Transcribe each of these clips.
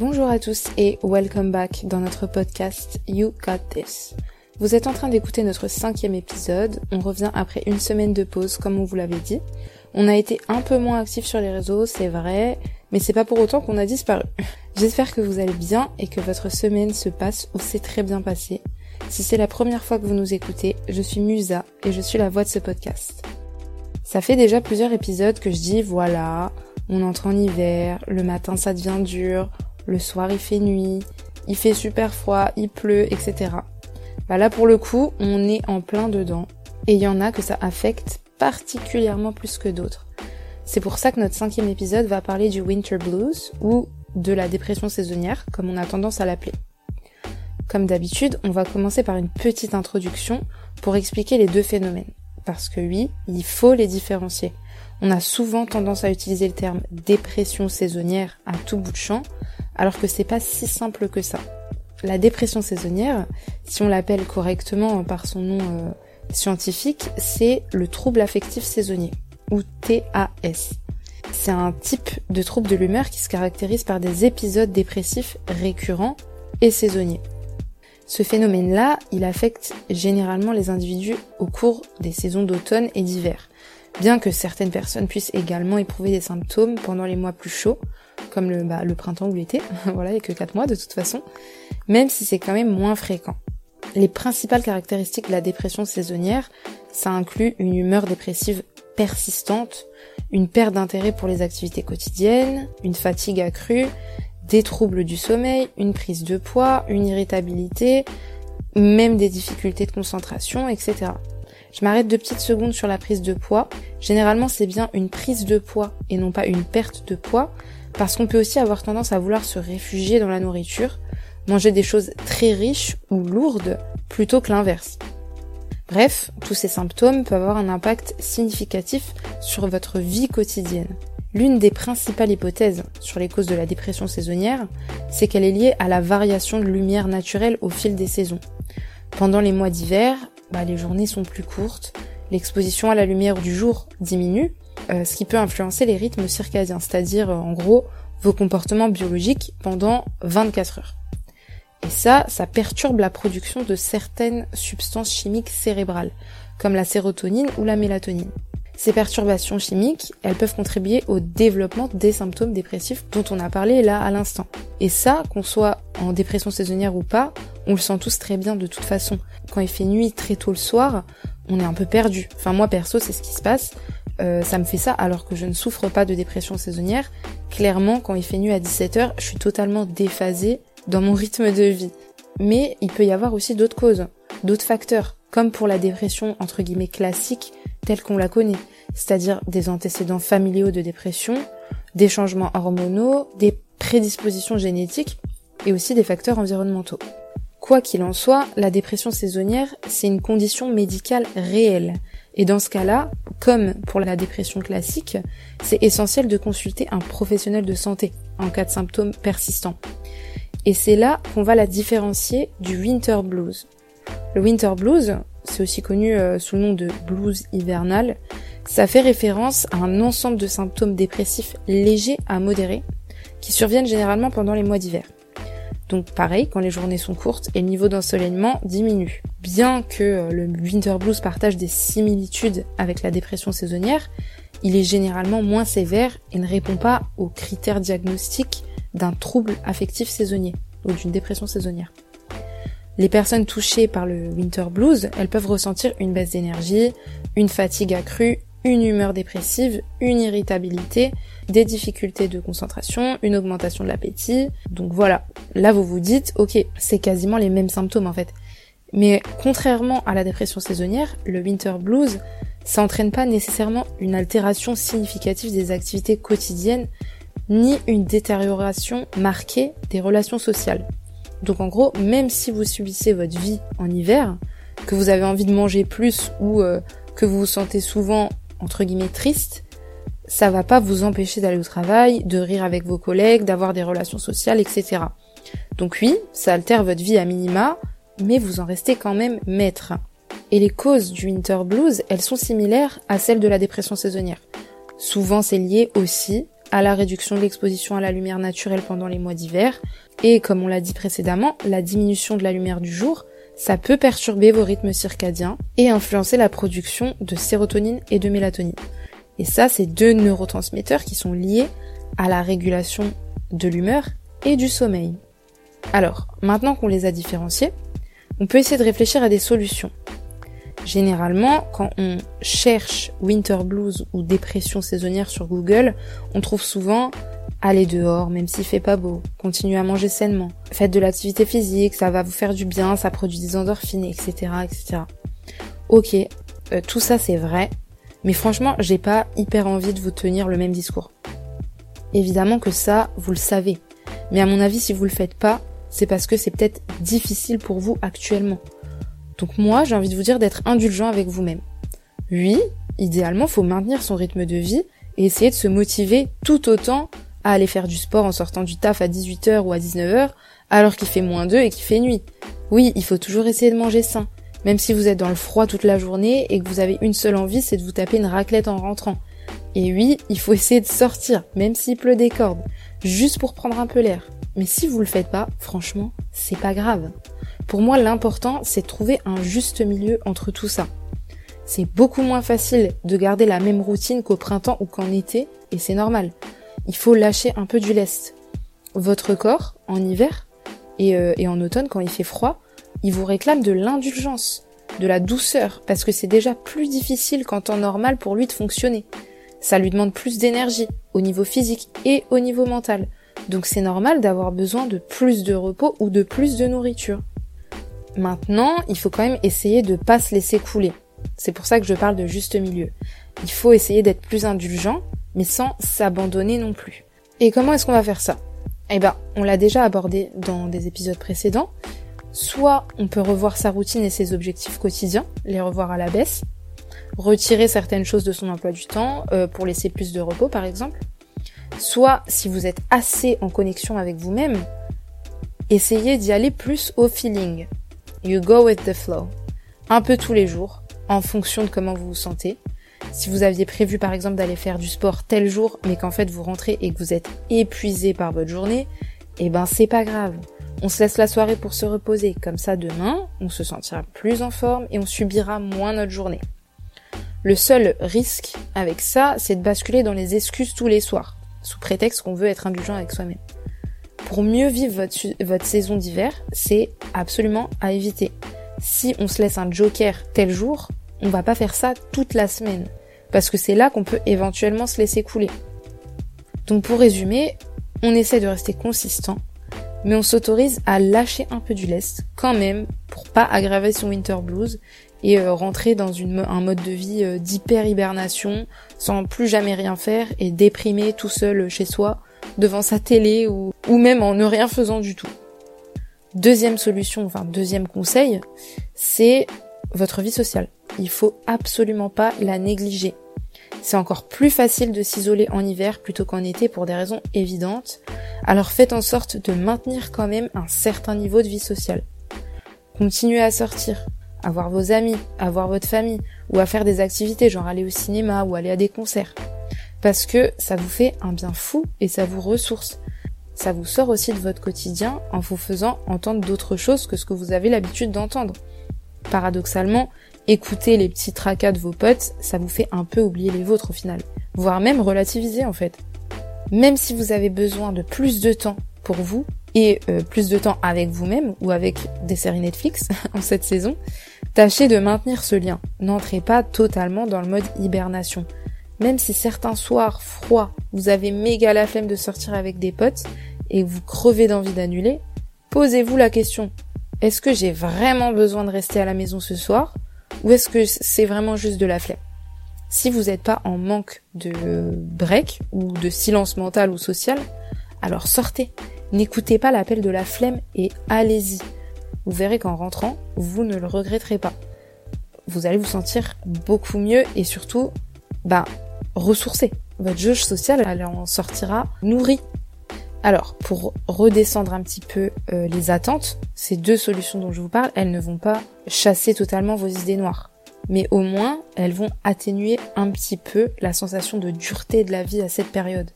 Bonjour à tous et welcome back dans notre podcast You Got This. Vous êtes en train d'écouter notre cinquième épisode. On revient après une semaine de pause, comme on vous l'avait dit. On a été un peu moins actifs sur les réseaux, c'est vrai, mais c'est pas pour autant qu'on a disparu. J'espère que vous allez bien et que votre semaine se passe ou s'est très bien passée. Si c'est la première fois que vous nous écoutez, je suis Musa et je suis la voix de ce podcast. Ça fait déjà plusieurs épisodes que je dis voilà, on entre en hiver, le matin ça devient dur, le soir il fait nuit, il fait super froid, il pleut, etc. Bah là pour le coup, on est en plein dedans. Et il y en a que ça affecte particulièrement plus que d'autres. C'est pour ça que notre cinquième épisode va parler du winter blues ou de la dépression saisonnière, comme on a tendance à l'appeler. Comme d'habitude, on va commencer par une petite introduction pour expliquer les deux phénomènes. Parce que oui, il faut les différencier. On a souvent tendance à utiliser le terme dépression saisonnière à tout bout de champ, alors que c'est pas si simple que ça. La dépression saisonnière, si on l'appelle correctement par son nom euh, scientifique, c'est le trouble affectif saisonnier, ou TAS. C'est un type de trouble de l'humeur qui se caractérise par des épisodes dépressifs récurrents et saisonniers. Ce phénomène-là, il affecte généralement les individus au cours des saisons d'automne et d'hiver, bien que certaines personnes puissent également éprouver des symptômes pendant les mois plus chauds, comme le, bah, le printemps ou l'été, voilà, il n'y a que 4 mois de toute façon, même si c'est quand même moins fréquent. Les principales caractéristiques de la dépression saisonnière, ça inclut une humeur dépressive persistante, une perte d'intérêt pour les activités quotidiennes, une fatigue accrue, des troubles du sommeil, une prise de poids, une irritabilité, même des difficultés de concentration, etc. Je m'arrête deux petites secondes sur la prise de poids. Généralement, c'est bien une prise de poids et non pas une perte de poids, parce qu'on peut aussi avoir tendance à vouloir se réfugier dans la nourriture, manger des choses très riches ou lourdes plutôt que l'inverse. Bref, tous ces symptômes peuvent avoir un impact significatif sur votre vie quotidienne. L'une des principales hypothèses sur les causes de la dépression saisonnière, c'est qu'elle est liée à la variation de lumière naturelle au fil des saisons. Pendant les mois d'hiver, bah, les journées sont plus courtes, l'exposition à la lumière du jour diminue, ce qui peut influencer les rythmes circadiens, c'est-à-dire euh, en gros vos comportements biologiques pendant 24 heures. Et ça, ça perturbe la production de certaines substances chimiques cérébrales, comme la sérotonine ou la mélatonine. Ces perturbations chimiques, elles peuvent contribuer au développement des symptômes dépressifs dont on a parlé là à l'instant. Et ça, qu'on soit en dépression saisonnière ou pas, on le sent tous très bien de toute façon. Quand il fait nuit très tôt le soir, on est un peu perdu. Enfin moi perso, c'est ce qui se passe. Euh, ça me fait ça alors que je ne souffre pas de dépression saisonnière. Clairement, quand il fait nuit à 17h, je suis totalement déphasée dans mon rythme de vie. Mais il peut y avoir aussi d'autres causes, d'autres facteurs, comme pour la dépression entre guillemets classique telle qu'on la connaît, c'est-à-dire des antécédents familiaux de dépression, des changements hormonaux, des prédispositions génétiques et aussi des facteurs environnementaux. Quoi qu'il en soit, la dépression saisonnière, c'est une condition médicale réelle. Et dans ce cas-là, comme pour la dépression classique, c'est essentiel de consulter un professionnel de santé en cas de symptômes persistants. Et c'est là qu'on va la différencier du winter blues. Le winter blues, c'est aussi connu euh, sous le nom de blues hivernal, ça fait référence à un ensemble de symptômes dépressifs légers à modérés qui surviennent généralement pendant les mois d'hiver. Donc pareil, quand les journées sont courtes et le niveau d'ensoleillement diminue. Bien que euh, le winter blues partage des similitudes avec la dépression saisonnière, il est généralement moins sévère et ne répond pas aux critères diagnostiques d'un trouble affectif saisonnier ou d'une dépression saisonnière. Les personnes touchées par le winter blues, elles peuvent ressentir une baisse d'énergie, une fatigue accrue, une humeur dépressive, une irritabilité, des difficultés de concentration, une augmentation de l'appétit. Donc voilà, là vous vous dites, ok, c'est quasiment les mêmes symptômes en fait. Mais contrairement à la dépression saisonnière, le winter blues, ça entraîne pas nécessairement une altération significative des activités quotidiennes, ni une détérioration marquée des relations sociales. Donc en gros, même si vous subissez votre vie en hiver, que vous avez envie de manger plus ou euh, que vous vous sentez souvent entre guillemets triste, ça va pas vous empêcher d'aller au travail, de rire avec vos collègues, d'avoir des relations sociales, etc. Donc oui, ça altère votre vie à minima, mais vous en restez quand même maître. Et les causes du winter blues, elles sont similaires à celles de la dépression saisonnière. Souvent c'est lié aussi à la réduction de l'exposition à la lumière naturelle pendant les mois d'hiver, et comme on l'a dit précédemment, la diminution de la lumière du jour, ça peut perturber vos rythmes circadiens et influencer la production de sérotonine et de mélatonine. Et ça, c'est deux neurotransmetteurs qui sont liés à la régulation de l'humeur et du sommeil. Alors, maintenant qu'on les a différenciés, on peut essayer de réfléchir à des solutions. Généralement, quand on cherche winter blues ou dépression saisonnière sur Google, on trouve souvent aller dehors, même s'il fait pas beau, continuez à manger sainement, faites de l'activité physique, ça va vous faire du bien, ça produit des endorphines, etc., etc. Ok, euh, tout ça c'est vrai, mais franchement, j'ai pas hyper envie de vous tenir le même discours. Évidemment que ça, vous le savez. Mais à mon avis, si vous le faites pas, c'est parce que c'est peut-être difficile pour vous actuellement. Donc moi, j'ai envie de vous dire d'être indulgent avec vous-même. Oui, idéalement, faut maintenir son rythme de vie et essayer de se motiver tout autant à aller faire du sport en sortant du taf à 18h ou à 19h alors qu'il fait moins 2 et qu'il fait nuit. Oui, il faut toujours essayer de manger sain, même si vous êtes dans le froid toute la journée et que vous avez une seule envie, c'est de vous taper une raclette en rentrant. Et oui, il faut essayer de sortir, même s'il pleut des cordes, juste pour prendre un peu l'air. Mais si vous le faites pas, franchement, c'est pas grave. Pour moi, l'important, c'est de trouver un juste milieu entre tout ça. C'est beaucoup moins facile de garder la même routine qu'au printemps ou qu'en été, et c'est normal. Il faut lâcher un peu du lest. Votre corps, en hiver, et, euh, et en automne, quand il fait froid, il vous réclame de l'indulgence, de la douceur, parce que c'est déjà plus difficile qu'en temps normal pour lui de fonctionner. Ça lui demande plus d'énergie, au niveau physique et au niveau mental. Donc c'est normal d'avoir besoin de plus de repos ou de plus de nourriture. Maintenant, il faut quand même essayer de pas se laisser couler. C'est pour ça que je parle de juste milieu. Il faut essayer d'être plus indulgent, mais sans s'abandonner non plus. Et comment est-ce qu'on va faire ça? Eh ben, on l'a déjà abordé dans des épisodes précédents. Soit on peut revoir sa routine et ses objectifs quotidiens, les revoir à la baisse, retirer certaines choses de son emploi du temps euh, pour laisser plus de repos par exemple. Soit si vous êtes assez en connexion avec vous-même, essayez d'y aller plus au feeling. You go with the flow. Un peu tous les jours, en fonction de comment vous vous sentez. Si vous aviez prévu par exemple d'aller faire du sport tel jour, mais qu'en fait vous rentrez et que vous êtes épuisé par votre journée, eh ben c'est pas grave. On se laisse la soirée pour se reposer. Comme ça demain, on se sentira plus en forme et on subira moins notre journée. Le seul risque avec ça, c'est de basculer dans les excuses tous les soirs, sous prétexte qu'on veut être indulgent avec soi-même. Pour mieux vivre votre, votre saison d'hiver, c'est absolument à éviter. Si on se laisse un joker tel jour, on va pas faire ça toute la semaine, parce que c'est là qu'on peut éventuellement se laisser couler. Donc pour résumer, on essaie de rester consistant, mais on s'autorise à lâcher un peu du lest quand même pour pas aggraver son winter blues et euh, rentrer dans un mode de vie euh, d'hyper hibernation sans plus jamais rien faire et déprimé tout seul chez soi devant sa télé ou, ou même en ne rien faisant du tout. Deuxième solution, enfin deuxième conseil, c'est votre vie sociale. Il faut absolument pas la négliger. C'est encore plus facile de s'isoler en hiver plutôt qu'en été pour des raisons évidentes. Alors faites en sorte de maintenir quand même un certain niveau de vie sociale. Continuez à sortir, à voir vos amis, à voir votre famille, ou à faire des activités, genre aller au cinéma ou aller à des concerts. Parce que ça vous fait un bien fou et ça vous ressource. Ça vous sort aussi de votre quotidien en vous faisant entendre d'autres choses que ce que vous avez l'habitude d'entendre. Paradoxalement, écouter les petits tracas de vos potes, ça vous fait un peu oublier les vôtres au final. Voire même relativiser en fait. Même si vous avez besoin de plus de temps pour vous, et euh, plus de temps avec vous-même ou avec des séries Netflix en cette saison, tâchez de maintenir ce lien. N'entrez pas totalement dans le mode hibernation. Même si certains soirs froids, vous avez méga la flemme de sortir avec des potes et vous crevez d'envie d'annuler, posez-vous la question. Est-ce que j'ai vraiment besoin de rester à la maison ce soir ou est-ce que c'est vraiment juste de la flemme? Si vous n'êtes pas en manque de break ou de silence mental ou social, alors sortez N'écoutez pas l'appel de la flemme et allez-y. Vous verrez qu'en rentrant, vous ne le regretterez pas. Vous allez vous sentir beaucoup mieux et surtout, bah, ressourcé. Votre jauge sociale, elle en sortira nourrie. Alors, pour redescendre un petit peu euh, les attentes, ces deux solutions dont je vous parle, elles ne vont pas chasser totalement vos idées noires. Mais au moins, elles vont atténuer un petit peu la sensation de dureté de la vie à cette période.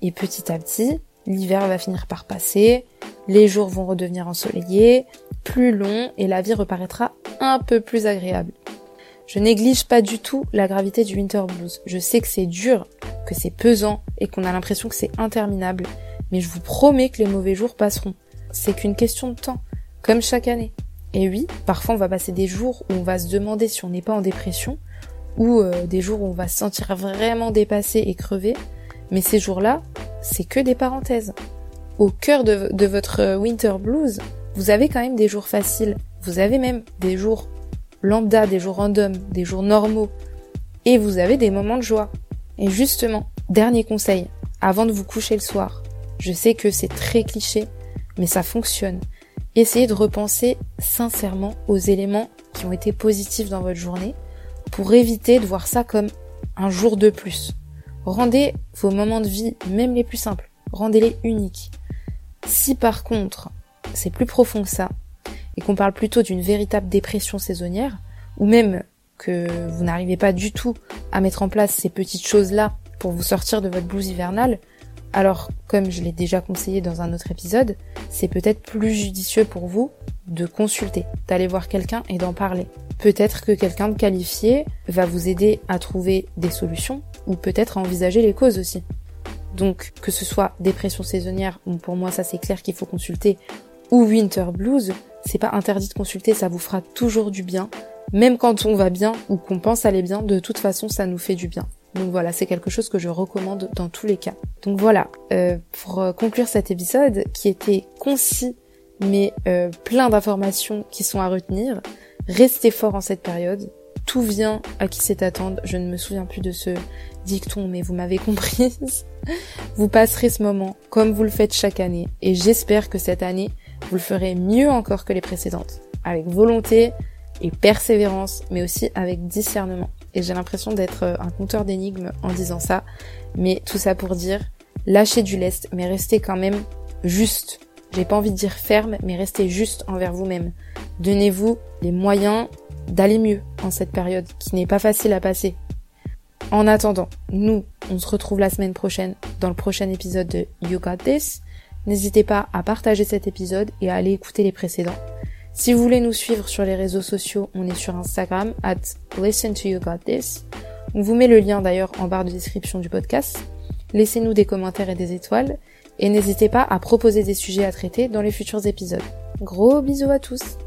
Et petit à petit, l'hiver va finir par passer, les jours vont redevenir ensoleillés, plus longs, et la vie reparaîtra un peu plus agréable. Je néglige pas du tout la gravité du winter blues. Je sais que c'est dur, que c'est pesant et qu'on a l'impression que c'est interminable. Mais je vous promets que les mauvais jours passeront. C'est qu'une question de temps, comme chaque année. Et oui, parfois on va passer des jours où on va se demander si on n'est pas en dépression, ou euh, des jours où on va se sentir vraiment dépassé et crevé. Mais ces jours-là, c'est que des parenthèses. Au cœur de, de votre winter blues, vous avez quand même des jours faciles. Vous avez même des jours lambda, des jours random, des jours normaux. Et vous avez des moments de joie. Et justement, dernier conseil, avant de vous coucher le soir, je sais que c'est très cliché, mais ça fonctionne. Essayez de repenser sincèrement aux éléments qui ont été positifs dans votre journée pour éviter de voir ça comme un jour de plus. Rendez vos moments de vie, même les plus simples, rendez-les uniques. Si par contre, c'est plus profond que ça, et qu'on parle plutôt d'une véritable dépression saisonnière, ou même que vous n'arrivez pas du tout à mettre en place ces petites choses-là pour vous sortir de votre blouse hivernale, alors comme je l'ai déjà conseillé dans un autre épisode, c'est peut-être plus judicieux pour vous de consulter, d'aller voir quelqu'un et d'en parler. Peut-être que quelqu'un de qualifié va vous aider à trouver des solutions, ou peut-être à envisager les causes aussi. Donc que ce soit dépression saisonnière, ou pour moi ça c'est clair qu'il faut consulter, ou winter blues, c'est pas interdit de consulter, ça vous fera toujours du bien. Même quand on va bien ou qu'on pense aller bien, de toute façon, ça nous fait du bien. Donc voilà, c'est quelque chose que je recommande dans tous les cas. Donc voilà, euh, pour euh, conclure cet épisode qui était concis mais euh, plein d'informations qui sont à retenir, restez fort en cette période. Tout vient à qui sait attendre. Je ne me souviens plus de ce dicton, mais vous m'avez comprise. vous passerez ce moment comme vous le faites chaque année. Et j'espère que cette année, vous le ferez mieux encore que les précédentes, avec volonté et persévérance, mais aussi avec discernement. Et j'ai l'impression d'être euh, un conteur d'énigmes en disant ça, mais tout ça pour dire, lâchez du lest, mais restez quand même juste. J'ai pas envie de dire ferme, mais restez juste envers vous-même. Donnez-vous les moyens d'aller mieux en cette période qui n'est pas facile à passer. En attendant, nous, on se retrouve la semaine prochaine dans le prochain épisode de You Got This. N'hésitez pas à partager cet épisode et à aller écouter les précédents. Si vous voulez nous suivre sur les réseaux sociaux, on est sur Instagram at listen to you got this. On vous met le lien d'ailleurs en barre de description du podcast. Laissez-nous des commentaires et des étoiles et n'hésitez pas à proposer des sujets à traiter dans les futurs épisodes. Gros bisous à tous